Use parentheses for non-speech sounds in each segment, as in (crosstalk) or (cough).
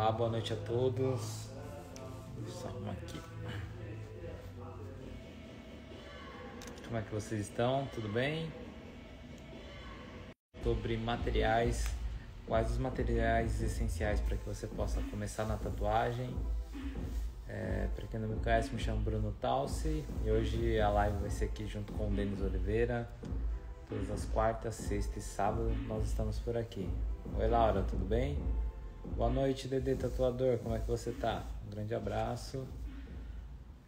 Olá, boa noite a todos. Deixa aqui. Como é que vocês estão? Tudo bem? Sobre materiais, quais os materiais essenciais para que você possa começar na tatuagem? É, para quem não me conhece, me chamo Bruno Talsi e hoje a live vai ser aqui junto com o Denis Oliveira. Todas as quartas, sexta e sábado nós estamos por aqui. Oi Laura, tudo bem? Boa noite, Dede Tatuador, como é que você tá? Um grande abraço.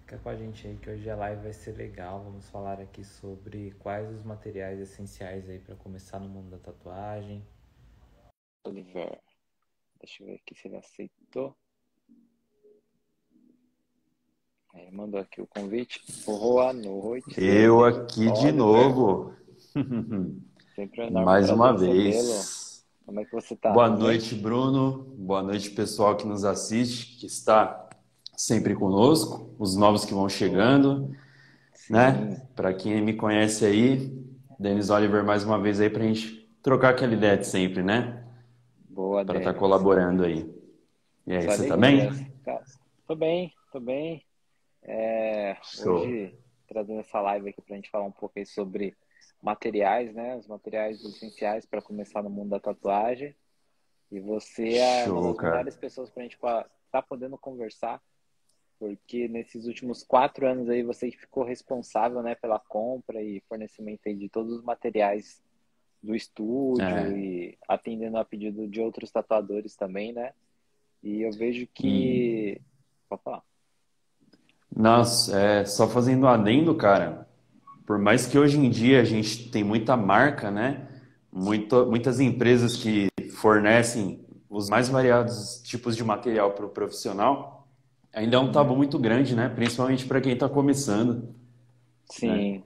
Fica com a gente aí que hoje a live vai ser legal. Vamos falar aqui sobre quais os materiais essenciais aí para começar no mundo da tatuagem. Oliver, deixa eu ver aqui se ele aceitou. Ele mandou aqui o convite. Boa noite. Eu aqui de novo. (laughs) Mais uma vez. Como é que você está? Boa noite, Bruno. Boa noite, pessoal que nos assiste, que está sempre conosco, os novos que vão chegando, Sim. né? Para quem me conhece aí, Denis Oliver mais uma vez aí para a gente trocar aquela ideia de sempre, né? Boa, Para estar tá colaborando aí. E aí, Só você tá bem? Tô bem, tô bem. É, hoje trazendo essa live aqui para a gente falar um pouco aí sobre materiais, né? Os materiais essenciais para começar no mundo da tatuagem. E você é Show, uma das melhores pessoas para a gente estar tá podendo conversar, porque nesses últimos quatro anos aí você ficou responsável, né, pela compra e fornecimento aí de todos os materiais do estúdio é. e atendendo a pedido de outros tatuadores também, né? E eu vejo que. Hum. Pode falar. Nossa, é, só fazendo um adendo, cara, por mais que hoje em dia a gente tem muita marca, né? Muitas empresas que fornecem os mais variados tipos de material para o profissional, ainda é um tabu muito grande, né? Principalmente para quem está começando. Sim, né?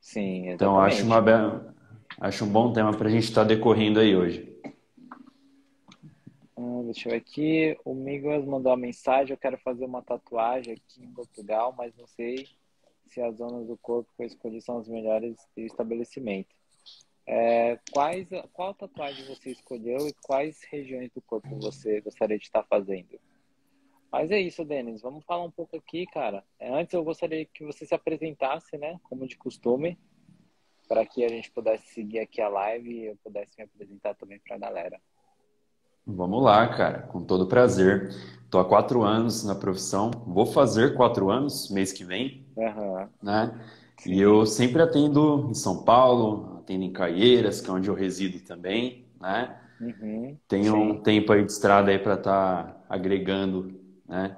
sim. Exatamente. Então acho uma acho um bom tema para a gente estar tá decorrendo aí hoje. Hum, deixa eu ver aqui. O Miguel mandou uma mensagem. Eu quero fazer uma tatuagem aqui em Portugal, mas não sei se as zonas do corpo que eu escolhi são as melhores do estabelecimento. É, quais, qual tatuagem você escolheu e quais regiões do corpo você gostaria de estar fazendo? Mas é isso, Denis. Vamos falar um pouco aqui, cara. É, antes eu gostaria que você se apresentasse, né? Como de costume, para que a gente pudesse seguir aqui a live e eu pudesse me apresentar também para a galera. Vamos lá, cara, com todo prazer. Estou há quatro anos na profissão, vou fazer quatro anos mês que vem, uhum. né? Sim. E eu sempre atendo em São Paulo, atendo em Caieiras, que é onde eu resido também, né? Uhum. Tenho Sim. um tempo aí de estrada aí para estar tá agregando, né?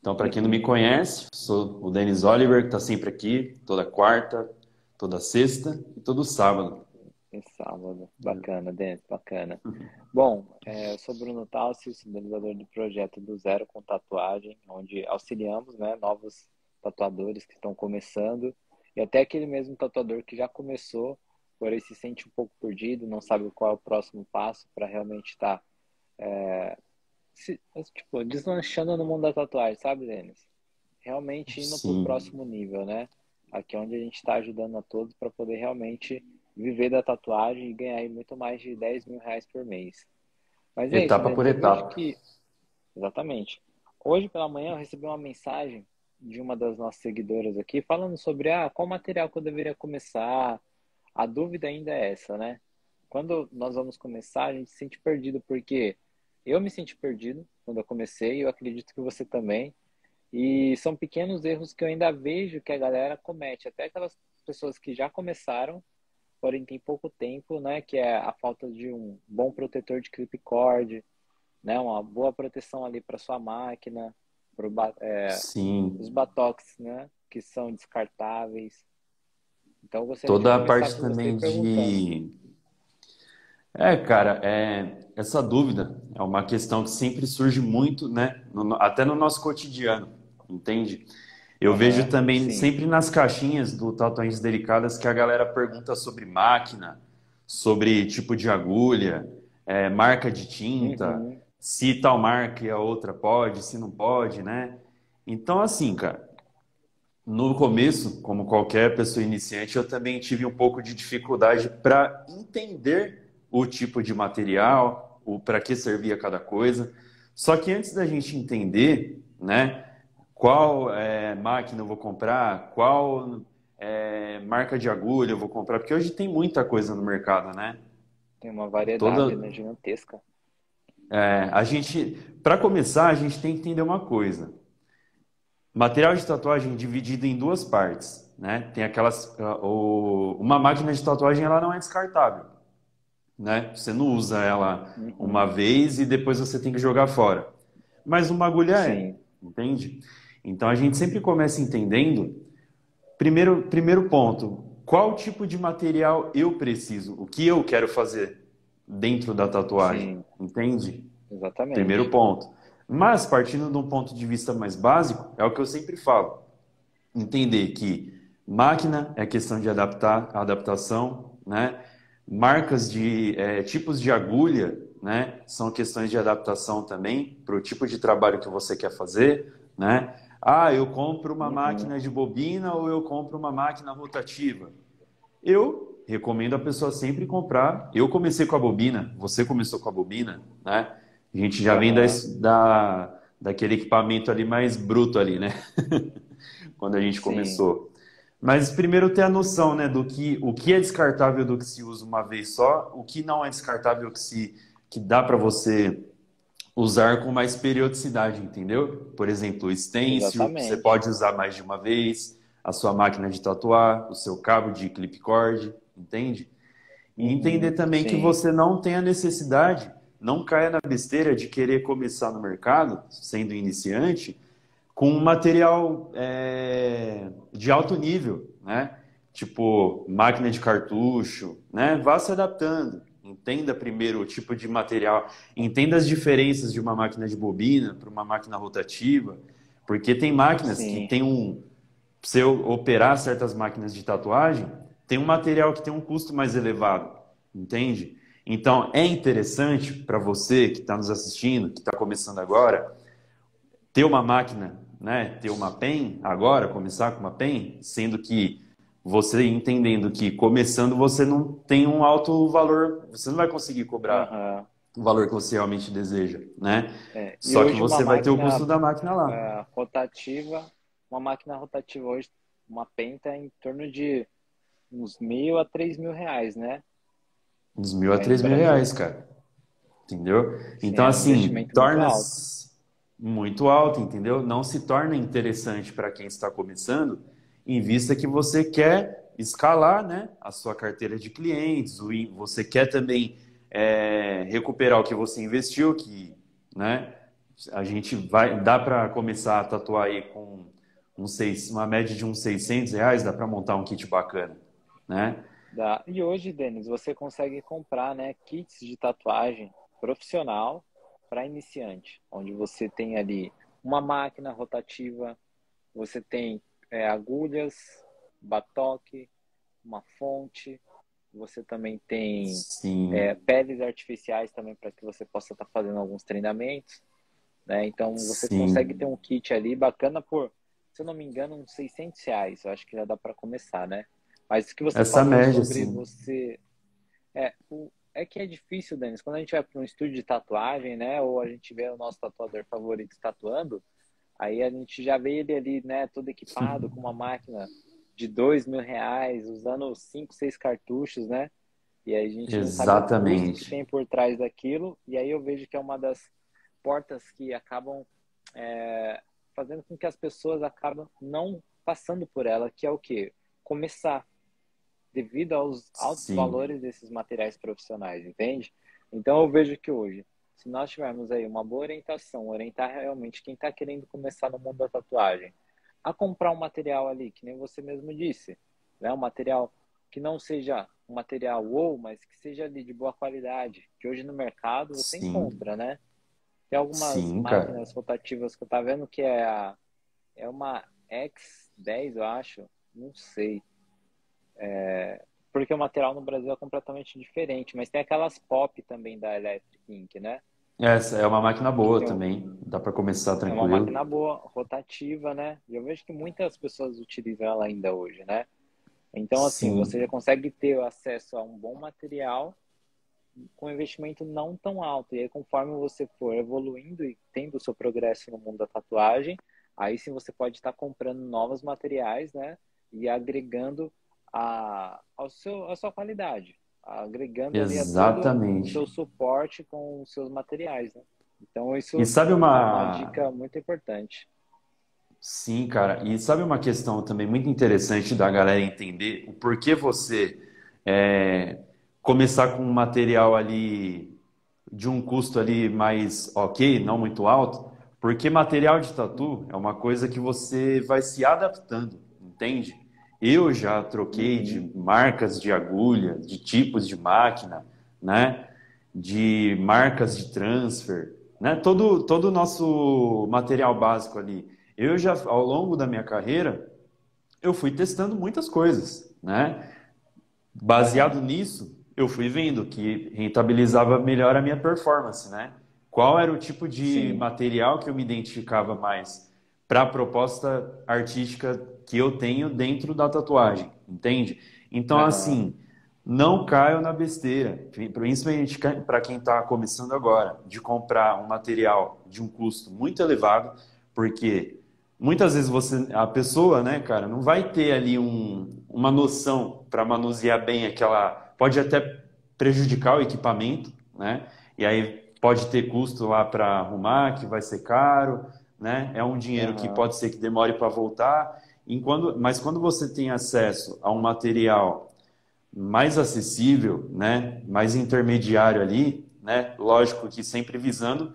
Então, para quem não me conhece, sou o Denis Oliver, que está sempre aqui, toda quarta, toda sexta e todo sábado em sábado. Bacana, Denis, bacana. Bom, é, eu sou Bruno Tassi, idealizador do projeto do Zero com Tatuagem, onde auxiliamos né, novos tatuadores que estão começando e até aquele mesmo tatuador que já começou, porém se sente um pouco perdido, não sabe qual é o próximo passo para realmente estar tá, é, se, tipo, deslanchando no mundo da tatuagem, sabe, Denis? Realmente indo para o próximo nível, né? Aqui é onde a gente está ajudando a todos para poder realmente viver da tatuagem e ganhar muito mais de 10 mil reais por mês. Mas é etapa isso, né? por etapa. Que... Exatamente. Hoje pela manhã eu recebi uma mensagem de uma das nossas seguidoras aqui falando sobre ah, qual material que eu deveria começar. A dúvida ainda é essa, né? Quando nós vamos começar, a gente se sente perdido, porque eu me senti perdido quando eu comecei, eu acredito que você também. E são pequenos erros que eu ainda vejo que a galera comete, até aquelas pessoas que já começaram porém tem pouco tempo, né? Que é a falta de um bom protetor de clip cord, né? Uma boa proteção ali para sua máquina, pro, é, Sim. os batox, né? Que são descartáveis. Então você toda a parte também de é, cara, é, essa dúvida é uma questão que sempre surge muito, né? No, até no nosso cotidiano, entende? Eu uhum, vejo também sim. sempre nas caixinhas do Tatuagens Delicadas que a galera pergunta sobre máquina, sobre tipo de agulha, é, marca de tinta, uhum. Se tal marca e a outra pode, se não pode, né? Então, assim, cara, no começo, como qualquer pessoa iniciante, eu também tive um pouco de dificuldade para entender o tipo de material, o para que servia cada coisa. Só que antes da gente entender, né, qual é, máquina eu vou comprar, qual é, marca de agulha eu vou comprar, porque hoje tem muita coisa no mercado, né? Tem uma variedade Toda... né, gigantesca. É, a gente, para começar, a gente tem que entender uma coisa. Material de tatuagem dividido em duas partes, né? Tem aquelas, ah, o, uma máquina de tatuagem ela não é descartável, né? Você não usa ela uhum. uma vez e depois você tem que jogar fora. Mas uma agulha é, Sim. é, entende? Então a gente sempre começa entendendo. Primeiro, primeiro ponto, qual tipo de material eu preciso? O que eu quero fazer dentro da tatuagem? Sim. Entende? Exatamente. Primeiro ponto. Mas, partindo de um ponto de vista mais básico, é o que eu sempre falo. Entender que máquina é questão de adaptar, adaptação, né? Marcas de é, tipos de agulha, né? São questões de adaptação também para o tipo de trabalho que você quer fazer, né? Ah, eu compro uma uhum. máquina de bobina ou eu compro uma máquina rotativa. Eu recomendo a pessoa sempre comprar. Eu comecei com a bobina, você começou com a bobina, né? A gente já vem da, da, daquele equipamento ali mais bruto ali, né? (laughs) Quando a gente Sim. começou. Mas primeiro ter a noção, né, do que o que é descartável do que se usa uma vez só, o que não é descartável que se que dá para você usar com mais periodicidade, entendeu? Por exemplo, o stencil, você pode usar mais de uma vez, a sua máquina de tatuar, o seu cabo de clip cord, entende? E entender também Sim. que você não tem a necessidade não caia na besteira de querer começar no mercado, sendo iniciante, com um material é, de alto nível, né? Tipo máquina de cartucho, né? Vá se adaptando. Entenda primeiro o tipo de material, entenda as diferenças de uma máquina de bobina para uma máquina rotativa, porque tem máquinas Sim. que tem um, se eu operar certas máquinas de tatuagem, tem um material que tem um custo mais elevado, entende? Então, é interessante para você que está nos assistindo, que está começando agora, ter uma máquina, né? ter uma PEN agora, começar com uma PEN, sendo que você entendendo que começando você não tem um alto valor, você não vai conseguir cobrar uhum. o valor que você realmente deseja, né? É. Só que você vai ter o custo da máquina lá. É, rotativa, uma máquina rotativa hoje, uma PEN está em torno de uns mil a três mil reais, né? Dos mil a três mil reais, cara. Entendeu? Sim, então, é um assim, torna muito, muito alto, entendeu? Não se torna interessante para quem está começando, em vista que você quer escalar né, a sua carteira de clientes, você quer também é, recuperar o que você investiu, que né, a gente vai, dá para começar a tatuar aí com um seis, uma média de uns 600 reais, dá para montar um kit bacana, né? Da... E hoje, Denis, você consegue comprar né, kits de tatuagem profissional para iniciante, onde você tem ali uma máquina rotativa, você tem é, agulhas, batoque, uma fonte, você também tem é, peles artificiais também para que você possa estar tá fazendo alguns treinamentos. Né? Então você Sim. consegue ter um kit ali bacana por, se eu não me engano, uns 600 reais. Eu acho que já dá para começar, né? Mas que você Essa média, sobre sim. você. É, o... é que é difícil, Denis. Quando a gente vai para um estúdio de tatuagem, né? Ou a gente vê o nosso tatuador favorito tatuando, aí a gente já vê ele ali, né? Todo equipado com uma máquina de dois mil reais, usando cinco, seis cartuchos, né? E aí a gente Exatamente. não sabe o que tem por trás daquilo. E aí eu vejo que é uma das portas que acabam é, fazendo com que as pessoas acabam não passando por ela, que é o quê? Começar devido aos altos Sim. valores desses materiais profissionais, entende? Então eu vejo que hoje, se nós tivermos aí uma boa orientação, orientar realmente quem está querendo começar no mundo da tatuagem, a comprar um material ali, que nem você mesmo disse, né? Um material que não seja um material ou, mas que seja ali de boa qualidade, que hoje no mercado você Sim. encontra, né? Tem algumas Sim, máquinas rotativas que eu tá vendo que é a é uma X10, eu acho, não sei. É, porque o material no Brasil é completamente diferente, mas tem aquelas pop também da Electric Ink, né? Essa é uma máquina boa então, também, dá para começar tranquilo. É uma máquina boa, rotativa, né? E eu vejo que muitas pessoas utilizam ela ainda hoje, né? Então, assim, Sim. você já consegue ter acesso a um bom material com investimento não tão alto. E aí, conforme você for evoluindo e tendo o seu progresso no mundo da tatuagem, aí sim você pode estar comprando novos materiais, né? E agregando a, ao seu, a sua qualidade, agregando Exatamente. o seu suporte com os seus materiais, né? Então, isso e sabe uma... é uma dica muito importante. Sim, cara. E sabe uma questão também muito interessante da galera entender o porquê você é, começar com um material ali de um custo ali mais ok, não muito alto, porque material de tatu é uma coisa que você vai se adaptando, entende? Eu já troquei de marcas de agulha, de tipos de máquina, né? De marcas de transfer, né? Todo todo o nosso material básico ali. Eu já ao longo da minha carreira eu fui testando muitas coisas, né? Baseado nisso, eu fui vendo que rentabilizava melhor a minha performance, né? Qual era o tipo de Sim. material que eu me identificava mais para a proposta artística que eu tenho dentro da tatuagem, entende? Então, assim, não caio na besteira, principalmente para quem está começando agora, de comprar um material de um custo muito elevado, porque muitas vezes você, a pessoa, né, cara, não vai ter ali um, uma noção para manusear bem aquela pode até prejudicar o equipamento, né? E aí pode ter custo lá para arrumar, que vai ser caro, né? É um dinheiro uhum. que pode ser que demore para voltar. Mas quando você tem acesso a um material mais acessível, né? Mais intermediário ali, né? Lógico que sempre visando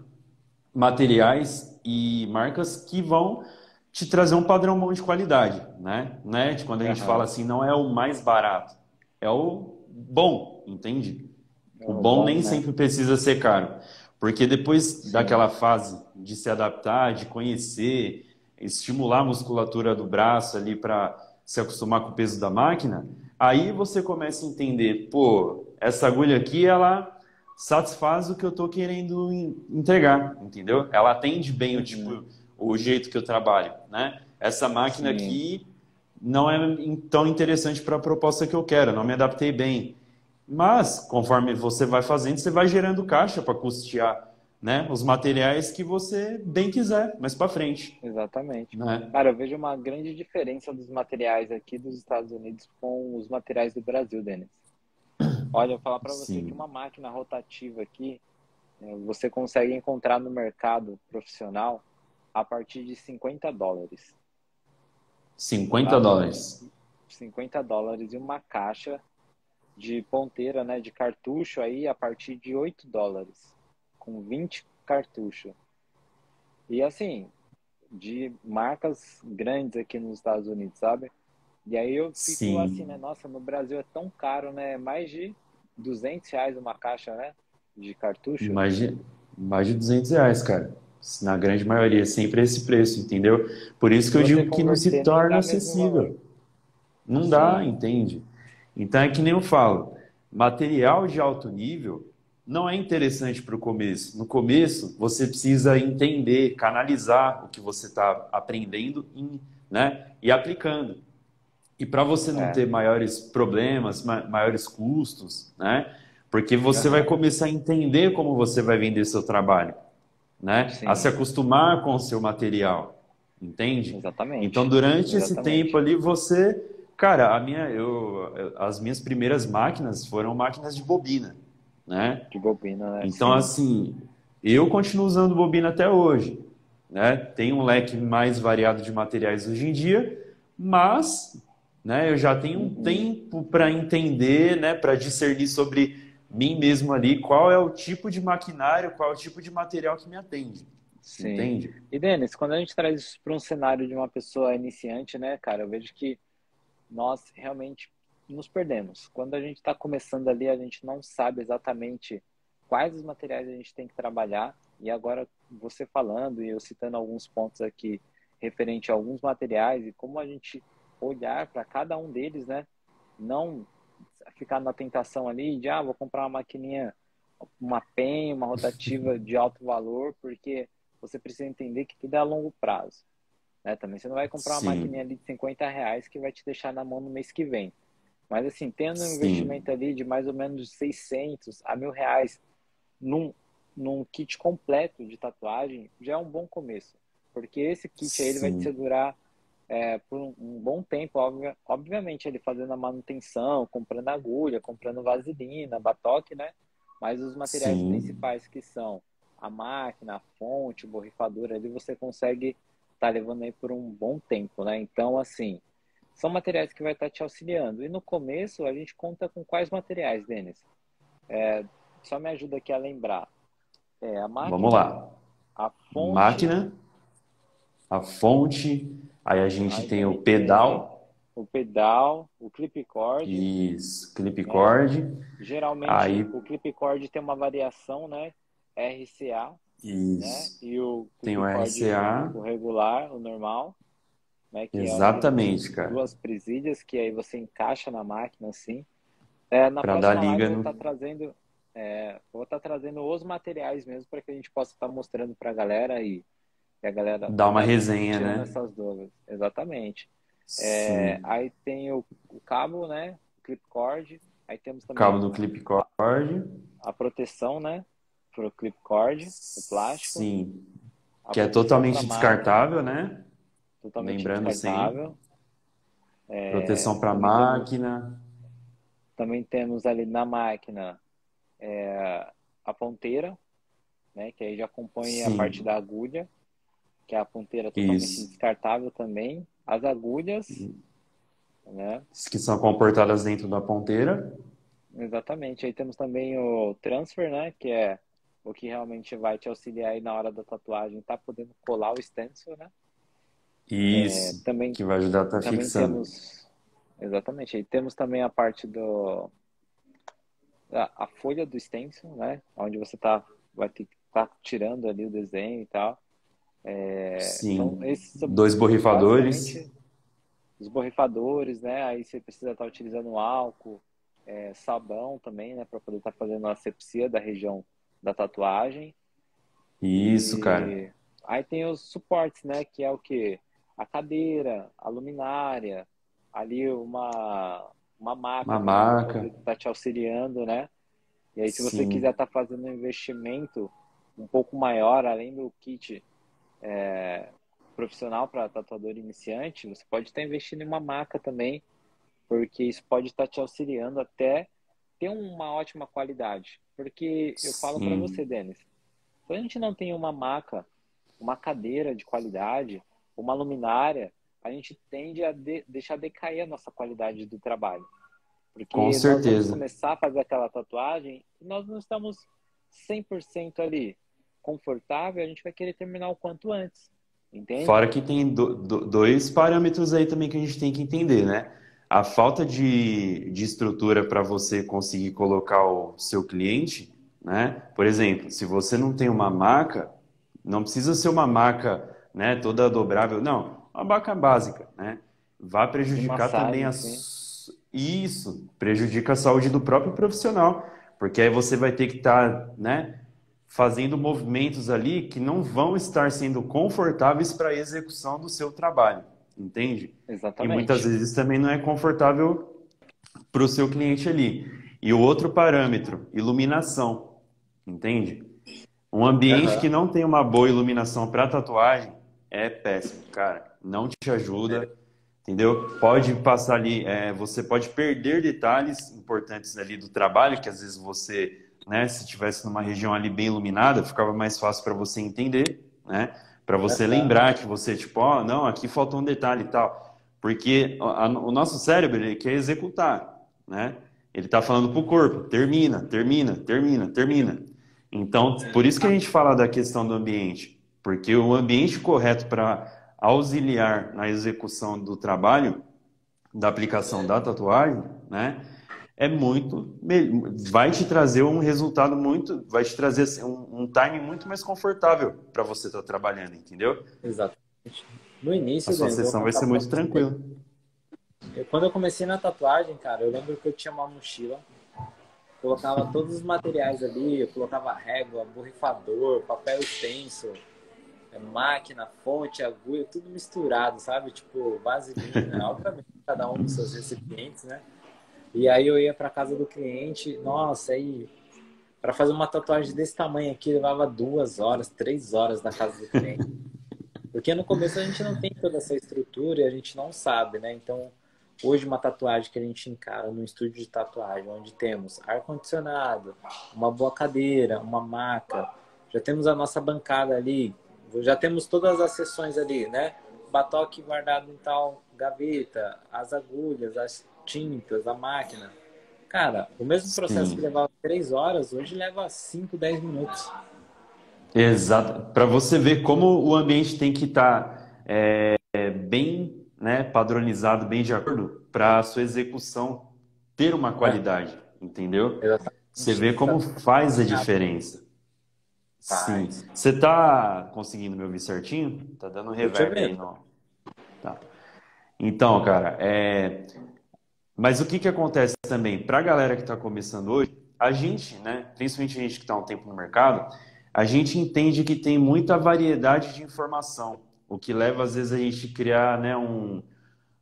materiais e marcas que vão te trazer um padrão bom de qualidade, né? né? Quando a gente uhum. fala assim, não é o mais barato, é o bom, entende? É o bom, bom nem né? sempre precisa ser caro. Porque depois Sim. daquela fase de se adaptar, de conhecer, estimular a musculatura do braço ali para se acostumar com o peso da máquina, aí você começa a entender, pô, essa agulha aqui, ela satisfaz o que eu estou querendo entregar, entendeu? Ela atende bem o tipo, o jeito que eu trabalho, né? Essa máquina Sim. aqui não é tão interessante para a proposta que eu quero, não me adaptei bem. Mas, conforme você vai fazendo, você vai gerando caixa para custear né, os materiais que você bem quiser, mais para frente. Exatamente. Né? Cara, eu vejo uma grande diferença dos materiais aqui dos Estados Unidos com os materiais do Brasil, Denis. Olha, eu vou falar para você Sim. que uma máquina rotativa aqui, né, você consegue encontrar no mercado profissional a partir de 50 dólares. 50 dólares. 50 dólares e uma caixa de ponteira, né, de cartucho aí a partir de 8 dólares, com 20 cartuchos. E assim, de marcas grandes aqui nos Estados Unidos, sabe? E aí eu fico Sim. assim, né, nossa, no Brasil é tão caro, né, mais de 200 reais uma caixa, né, de cartucho. Mais de, mais de 200 reais, cara. Na grande maioria, sempre esse preço, entendeu? Por isso que eu digo que não se torna acessível. Não dá, entende? Então é que nem eu falo, material de alto nível não é interessante para o começo. No começo, você precisa entender, canalizar o que você está aprendendo né, e aplicando. E para você não é. ter maiores problemas, maiores custos, né? Porque você vai começar a entender como você vai vender seu trabalho né? Sim. A se acostumar com o seu material, entende? Exatamente. Então, durante Exatamente. esse tempo ali, você, cara, a minha, eu, as minhas primeiras máquinas foram máquinas de bobina, né? De bobina, né? Então, Sim. assim, eu continuo usando bobina até hoje, né? Tem um leque mais variado de materiais hoje em dia, mas, né? Eu já tenho um uhum. tempo para entender, né? Para discernir sobre mim mesmo ali, qual é o tipo de maquinário, qual é o tipo de material que me atende. Sim. Entende? E Denis, quando a gente traz isso para um cenário de uma pessoa iniciante, né, cara, eu vejo que nós realmente nos perdemos. Quando a gente está começando ali, a gente não sabe exatamente quais os materiais a gente tem que trabalhar. E agora, você falando e eu citando alguns pontos aqui referente a alguns materiais e como a gente olhar para cada um deles, né? Não ficar na tentação ali de, ah, vou comprar uma maquininha, uma PEN, uma rotativa (laughs) de alto valor, porque você precisa entender que tudo é a longo prazo. Né? Também você não vai comprar Sim. uma maquininha ali de 50 reais que vai te deixar na mão no mês que vem. Mas assim, tendo um Sim. investimento ali de mais ou menos 600 a mil reais num, num kit completo de tatuagem, já é um bom começo. Porque esse kit aí ele vai te segurar é, por um, um, bom tempo, obvia, obviamente ele fazendo a manutenção, comprando agulha, comprando vaselina, batoque, né? Mas os materiais Sim. principais que são a máquina, a fonte, o borrifador ali, você consegue estar tá levando aí por um bom tempo, né? Então, assim, são materiais que vai estar te auxiliando. E no começo, a gente conta com quais materiais, Denis? É, só me ajuda aqui a lembrar. É, a máquina, Vamos lá. A fonte... Máquina, a fonte, aí a gente aí tem o pedal... O pedal, o clip cord. Isso, clip cord. É, geralmente aí... o clip cord tem uma variação, né? RCA. Isso. Né? E o tem o RCA. O regular, o normal. Né? Que é Exatamente, é cara. Duas presídias que aí você encaixa na máquina assim. É, na pra dar liga no... Tá trazendo, é, vou estar tá trazendo os materiais mesmo para que a gente possa estar tá mostrando para a galera e, e, a galera dar uma resenha, né? Essas dúvidas. Exatamente. É, aí tem o, o, cabo, né? O clip cord. Aí temos também cabo do clip cord. A proteção, né? Para o clip cord, o plástico. Sim. que é totalmente descartável, né? Totalmente Lembrando descartável. É, proteção para máquina. Também temos ali na máquina é, a ponteira, né? Que aí já compõe Sim. a parte da agulha, que é a ponteira totalmente Isso. descartável também. As agulhas, né? Que são comportadas dentro da ponteira. Exatamente. Aí temos também o transfer, né? Que é o que realmente vai te auxiliar aí na hora da tatuagem, tá podendo colar o stencil, né? Isso. É, também, que vai ajudar a estar tá fixando. Temos, exatamente. Aí temos também a parte do a, a folha do stencil, né? Onde você tá vai ter que estar tá tirando ali o desenho e tal. É, Sim. Então, esses, Dois borrifadores. Os borrifadores, né? Aí você precisa estar tá utilizando álcool, é, sabão também, né? Para poder estar tá fazendo a asepsia da região da tatuagem. Isso, e... cara. Aí tem os suportes, né? Que é o que? A cadeira, a luminária, ali uma, uma maca. Uma maca. Que está te auxiliando, né? E aí, se Sim. você quiser estar tá fazendo um investimento um pouco maior, além do kit é, profissional para tatuador iniciante, você pode estar investindo em uma maca também, porque isso pode estar te auxiliando até ter uma ótima qualidade. Porque eu falo para você, Denis, se a gente não tem uma maca, uma cadeira de qualidade, uma luminária, a gente tende a de, deixar decair a nossa qualidade do trabalho. Porque Com certeza. nós vamos começar a fazer aquela tatuagem e nós não estamos 100% ali confortável, a gente vai querer terminar o quanto antes. Entende? Fora que tem do, do, dois parâmetros aí também que a gente tem que entender, né? A falta de, de estrutura para você conseguir colocar o seu cliente, né? Por exemplo, se você não tem uma maca, não precisa ser uma maca né, toda dobrável, não, uma maca básica, né? Vai prejudicar massagem, também a... Isso, prejudica a saúde do próprio profissional, porque aí você vai ter que estar, tá, né, fazendo movimentos ali que não vão estar sendo confortáveis para a execução do seu trabalho, entende? Exatamente. E muitas vezes também não é confortável para o seu cliente ali. E o outro parâmetro, iluminação, entende? Um ambiente uhum. que não tem uma boa iluminação para tatuagem é péssimo, cara. Não te ajuda, entendeu? Pode passar ali, é, você pode perder detalhes importantes ali do trabalho que às vezes você né? Se tivesse numa região ali bem iluminada, ficava mais fácil para você entender, né? Para você é lembrar que você, tipo, ó, oh, não, aqui faltou um detalhe e tal. Porque a, o nosso cérebro, ele quer executar, né? Ele está falando para o corpo, termina, termina, termina, termina. Então, por isso que a gente fala da questão do ambiente. Porque o ambiente correto para auxiliar na execução do trabalho, da aplicação da tatuagem, né? é muito vai te trazer um resultado muito vai te trazer assim, um, um time muito mais confortável para você estar tá trabalhando entendeu? Exatamente. No início a sua sessão vai ser muito tranquila. quando eu comecei na tatuagem cara eu lembro que eu tinha uma mochila colocava todos os materiais ali eu colocava régua borrifador papel extenso é, máquina fonte agulha tudo misturado sabe tipo vaselina (laughs) obviamente cada um dos seus recipientes né E aí eu ia para casa do cliente, nossa, aí para fazer uma tatuagem desse tamanho aqui levava duas horas, três horas na casa do cliente. Porque no começo a gente não tem toda essa estrutura e a gente não sabe, né? Então, hoje uma tatuagem que a gente encara no estúdio de tatuagem, onde temos ar-condicionado, uma boa cadeira, uma maca, já temos a nossa bancada ali, já temos todas as sessões ali, né? Batoque guardado em tal gaveta, as agulhas, as tintas, a máquina. Cara, o mesmo processo Sim. que levava três horas, hoje leva 5, 10 minutos. Exato. Para você ver como o ambiente tem que estar tá, é, bem né, padronizado, bem de acordo, para a sua execução ter uma qualidade, é. entendeu? Exatamente. Você vê como faz a diferença. Sim. Você está conseguindo me ouvir certinho? Tá dando reverb aí, não? Tá. Então, cara, é... mas o que, que acontece também? Para a galera que está começando hoje, a gente, né, principalmente a gente que está um tempo no mercado, a gente entende que tem muita variedade de informação, o que leva às vezes a gente criar né, um,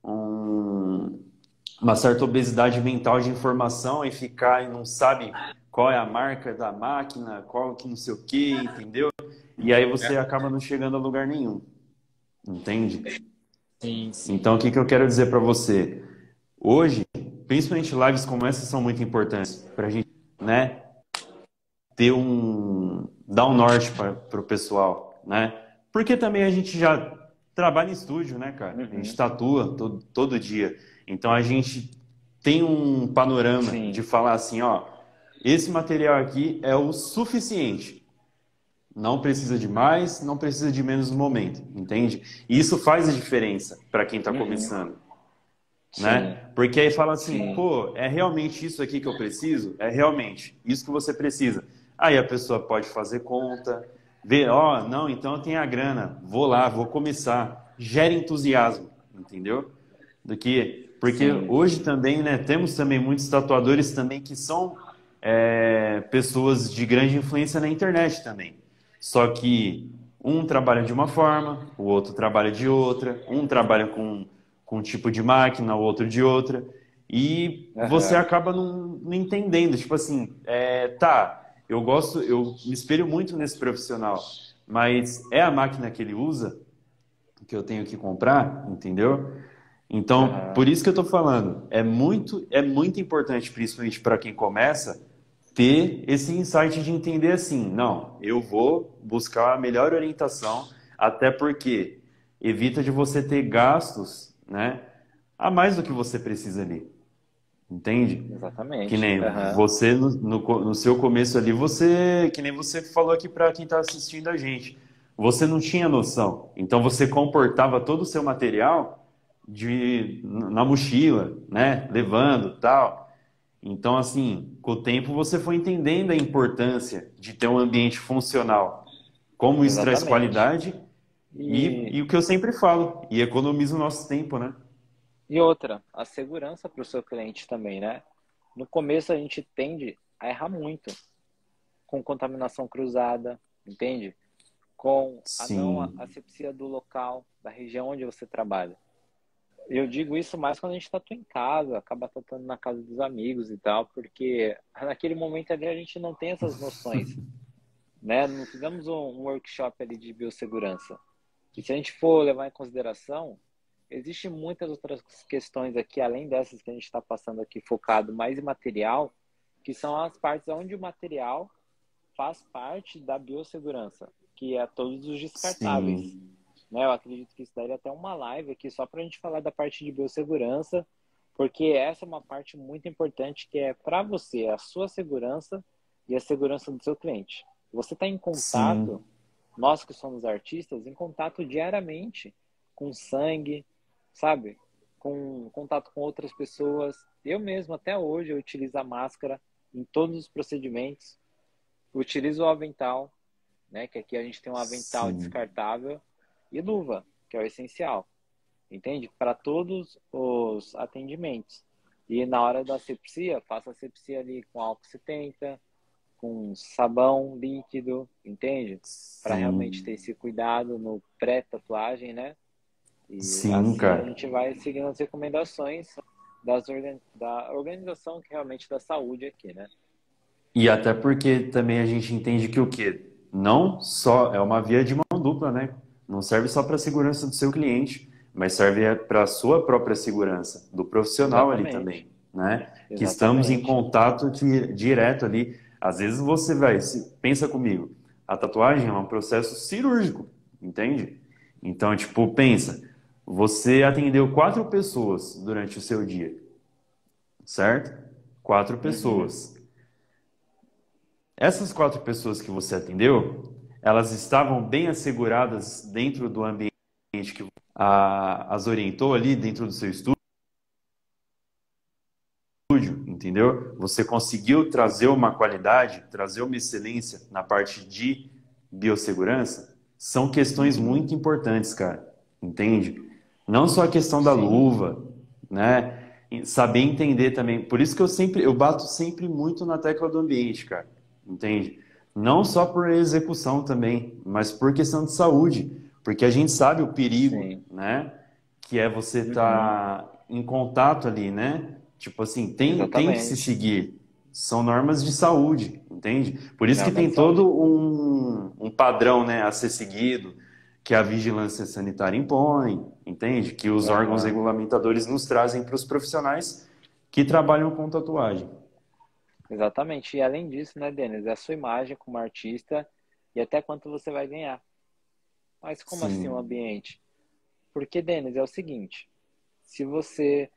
um, uma certa obesidade mental de informação e ficar e não sabe qual é a marca da máquina, qual que não sei o que, entendeu? E aí você é. acaba não chegando a lugar nenhum, entende? Sim, sim. Então o que, que eu quero dizer para você? Hoje, principalmente lives como essa são muito importantes para a gente, né? Ter um, dar um norte para o pessoal, né? Porque também a gente já trabalha em estúdio, né, cara? Uhum. A gente tatua todo, todo dia. Então a gente tem um panorama Sim. de falar assim, ó, esse material aqui é o suficiente. Não precisa de mais, não precisa de menos no momento, entende? E isso faz a diferença para quem está uhum. começando. Né? Porque aí fala assim, Sim. pô, é realmente isso aqui que eu preciso? É realmente isso que você precisa. Aí a pessoa pode fazer conta, ver, ó, oh, não, então eu tenho a grana, vou lá, vou começar. Gera entusiasmo, entendeu? Do que, porque Sim. hoje também, né, temos também muitos tatuadores também que são é, pessoas de grande influência na internet também. Só que um trabalha de uma forma, o outro trabalha de outra, um trabalha com, com um tipo de máquina, o outro de outra. E uhum. você acaba não, não, entendendo. Tipo assim, é, tá, eu gosto, eu me espelho muito nesse profissional, mas é a máquina que ele usa que eu tenho que comprar, entendeu? Então, uhum. por isso que eu estou falando, é muito, é muito importante, principalmente para quem começa, ter esse insight de entender assim, não, eu vou buscar a melhor orientação, até porque evita de você ter gastos, né, a mais do que você precisa ali. Entende? Exatamente. Que nem uhum. você, no, no, no, seu começo ali, você, que nem você falou aqui para quem está assistindo a gente, você não tinha noção. Então você comportava todo o seu material de, na mochila, né? Levando tal. Então, assim, com o tempo você foi entendendo a importância de ter um ambiente funcional. Como isso Exatamente. traz qualidade e... E, e o que eu sempre falo, e economiza o nosso tempo, né? E outra, a segurança para o seu cliente também, né? No começo a gente tende a errar muito com contaminação cruzada, entende? Com a Sim. não asepsia do local, da região onde você trabalha. Eu digo isso mais quando a gente está em casa, acaba tratando na casa dos amigos e tal, porque naquele momento ali a gente não tem essas noções, (laughs) né? Não fizemos um workshop ali de biossegurança. E se a gente for levar em consideração, Existem muitas outras questões aqui, além dessas que a gente está passando aqui, focado mais em material, que são as partes onde o material faz parte da biossegurança, que é todos os descartáveis. Né? Eu acredito que isso daria até uma live aqui só para a gente falar da parte de biossegurança, porque essa é uma parte muito importante que é para você, a sua segurança e a segurança do seu cliente. Você está em contato, Sim. nós que somos artistas, em contato diariamente com sangue, sabe? Com contato com outras pessoas. Eu mesmo, até hoje, eu utilizo a máscara em todos os procedimentos. Utilizo o avental, né? Que aqui a gente tem um avental Sim. descartável. E luva, que é o essencial. Entende? Para todos os atendimentos. E na hora da asepsia, faça a asepsia ali com álcool 70, com sabão líquido, entende? Para realmente ter esse cuidado no pré-tatuagem, né? E Sim, assim cara. a gente vai seguindo as recomendações das, da organização realmente da saúde aqui, né? E até porque também a gente entende que o quê? Não só é uma via de mão dupla, né? Não serve só para a segurança do seu cliente, mas serve para a sua própria segurança, do profissional Exatamente. ali também, né? Exatamente. Que estamos em contato direto ali. Às vezes você vai, pensa comigo, a tatuagem é um processo cirúrgico, entende? Então, tipo, pensa, você atendeu quatro pessoas durante o seu dia, certo? Quatro uhum. pessoas. Essas quatro pessoas que você atendeu, elas estavam bem asseguradas dentro do ambiente que a, as orientou ali dentro do seu estúdio, entendeu? Você conseguiu trazer uma qualidade, trazer uma excelência na parte de biossegurança? São questões muito importantes, cara, entende? Não só a questão da Sim. luva, né? Saber entender também. Por isso que eu sempre, eu bato sempre muito na tecla do ambiente, cara. Entende? Não só por execução também, mas por questão de saúde. Porque a gente sabe o perigo, Sim. né? Que é você estar tá uhum. em contato ali, né? Tipo assim, tem, tem que se seguir. São normas de saúde, entende? Por isso que tem todo um, um padrão né, a ser seguido que a vigilância sanitária impõe, entende? Que os órgãos regulamentadores nos trazem para os profissionais que trabalham com tatuagem. Exatamente. E além disso, né, Denis, é a sua imagem como artista e até quanto você vai ganhar. Mas como Sim. assim o um ambiente? Porque, Denis, é o seguinte: se você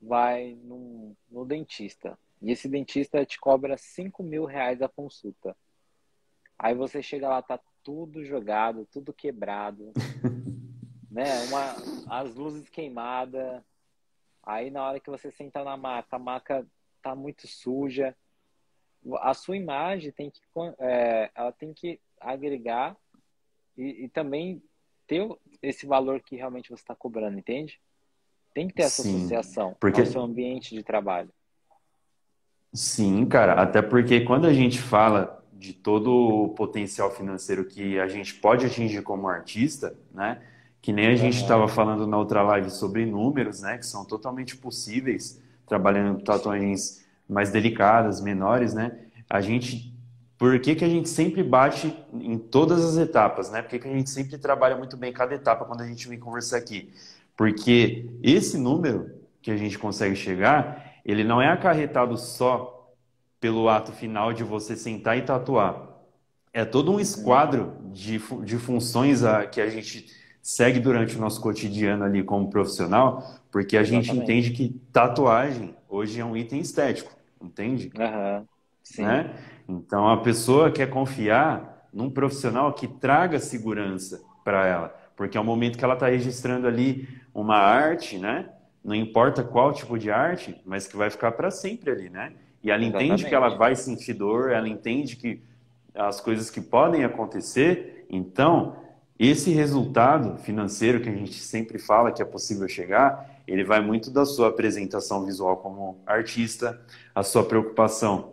vai num, no dentista e esse dentista te cobra 5 mil reais a consulta, aí você chega lá, tá tudo jogado, tudo quebrado, (laughs) né? Uma, as luzes queimadas. Aí na hora que você senta na maca, a maca tá muito suja. A sua imagem tem que, é, ela tem que agregar e, e, também ter esse valor que realmente você está cobrando, entende? Tem que ter essa Sim, associação porque... ao seu ambiente de trabalho. Sim, cara, até porque quando a gente fala de todo o potencial financeiro que a gente pode atingir como artista, né? Que nem a gente estava falando na outra live sobre números, né? Que são totalmente possíveis trabalhando tatuagens mais delicadas, menores, né? A gente, por que, que a gente sempre bate em todas as etapas, né? Por que, que a gente sempre trabalha muito bem cada etapa quando a gente vem conversar aqui? Porque esse número que a gente consegue chegar, ele não é acarretado só pelo ato final de você sentar e tatuar. É todo um esquadro de, de funções a, que a gente segue durante o nosso cotidiano ali como profissional, porque a Exatamente. gente entende que tatuagem hoje é um item estético, entende? Uhum. Sim. Né? Então a pessoa quer confiar num profissional que traga segurança para ela, porque é o momento que ela está registrando ali uma arte, né? Não importa qual tipo de arte, mas que vai ficar para sempre ali, né? E ela Exatamente. entende que ela vai sentir dor, ela entende que as coisas que podem acontecer. Então, esse resultado financeiro que a gente sempre fala que é possível chegar, ele vai muito da sua apresentação visual como artista, a sua preocupação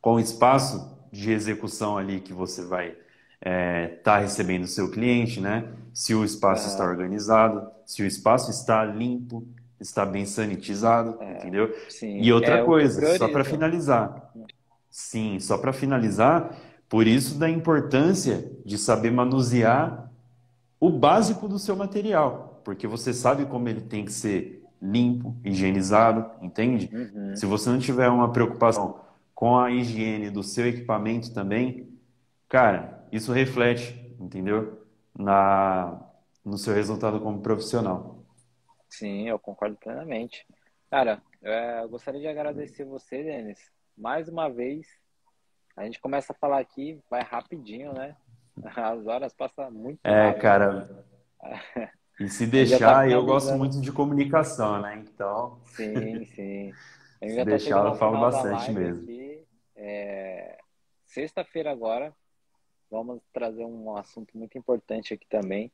com o espaço de execução ali que você vai estar é, tá recebendo o seu cliente, né? Se o espaço é. está organizado, se o espaço está limpo, está bem sanitizado, é, entendeu? Sim. E outra é coisa, só para finalizar. Sim, só para finalizar, por isso da importância de saber manusear o básico do seu material, porque você sabe como ele tem que ser limpo, higienizado, entende? Uhum. Se você não tiver uma preocupação com a higiene do seu equipamento também, cara, isso reflete, entendeu? Na no seu resultado como profissional. Sim, eu concordo plenamente. Cara, é, eu gostaria de agradecer você, Denis, mais uma vez. A gente começa a falar aqui, vai rapidinho, né? (laughs) As horas passam muito É, rápido. cara. (laughs) E se deixar, tá eu gosto muito de comunicação, né? Então. Sim, sim. (laughs) se tá deixar, eu falo bastante mesmo. É... Sexta-feira agora, vamos trazer um assunto muito importante aqui também,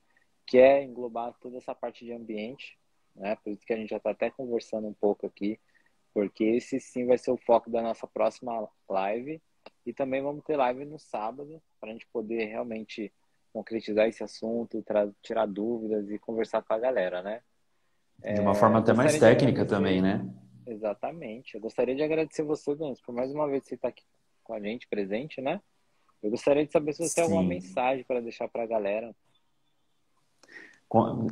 que é englobar toda essa parte de ambiente né? Por isso que a gente já está até conversando um pouco aqui, porque esse sim vai ser o foco da nossa próxima live. E também vamos ter live no sábado, para a gente poder realmente concretizar esse assunto, tirar dúvidas e conversar com a galera, né? De uma é, forma até mais técnica também, né? Exatamente. Eu gostaria de agradecer você, Denis, por mais uma vez você estar aqui com a gente, presente, né? Eu gostaria de saber se você Sim. tem alguma mensagem para deixar para a galera.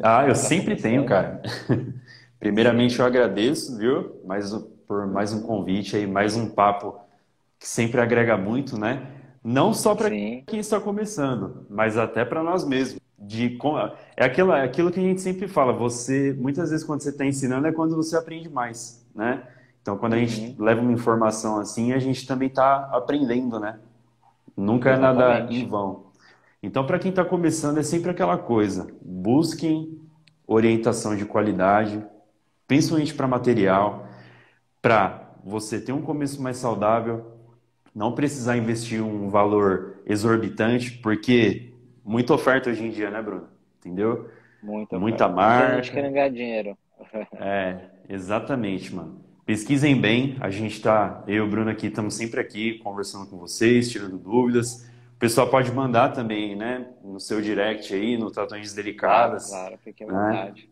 Ah, eu sempre tenho, cara. (laughs) Primeiramente, eu agradeço, viu? Mais, por mais um convite aí, mais um papo que sempre agrega muito, né? Não só para quem está começando, mas até para nós mesmos. De, é, aquilo, é aquilo que a gente sempre fala. Você, muitas vezes, quando você está ensinando, é quando você aprende mais, né? Então, quando a gente uhum. leva uma informação assim, a gente também está aprendendo, né? Nunca é nada em vão. Então, para quem está começando, é sempre aquela coisa: busquem orientação de qualidade, principalmente para material, para você ter um começo mais saudável, não precisar investir um valor exorbitante, porque muita oferta hoje em dia, né, Bruno? Entendeu? Muita, muita marca. A gente querendo ganhar dinheiro. (laughs) é, exatamente, mano. Pesquisem bem, a gente está, eu e o Bruno aqui, estamos sempre aqui conversando com vocês, tirando dúvidas. O pessoal pode mandar também, né, no seu direct aí, no Tratões Delicadas. Claro, claro fique à né? vontade.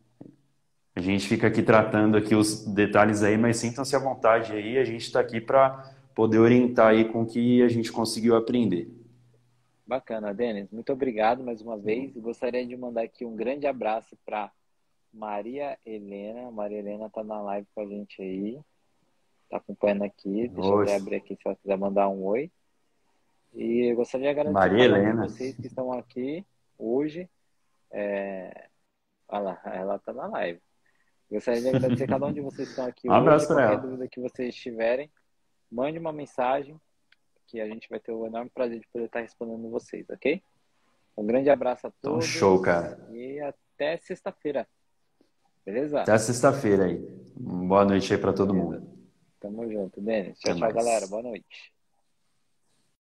A gente fica aqui tratando aqui os detalhes aí, mas sintam-se à vontade aí, a gente está aqui para poder orientar aí com o que a gente conseguiu aprender. Bacana, Denis. Muito obrigado mais uma vez. Gostaria de mandar aqui um grande abraço para Maria Helena. Maria Helena tá na live com a gente aí. Tá acompanhando aqui. Deixa Oxe. eu abrir aqui se ela quiser mandar um oi. E eu gostaria de Maria Helena. vocês que estão aqui hoje. É... Olha lá, ela tá na live. Gostaria de agradecer a cada um de vocês que estão aqui (laughs) um hoje. abraço para ela. dúvida que vocês tiverem, mande uma mensagem que a gente vai ter o enorme prazer de poder estar respondendo vocês, ok? Um grande abraço a então, todos. Então, show, cara. E até sexta-feira. Beleza? Até sexta-feira aí. Boa noite aí para todo Beleza. mundo. Tamo junto, Denis. Tchau, tchau, galera. Boa noite.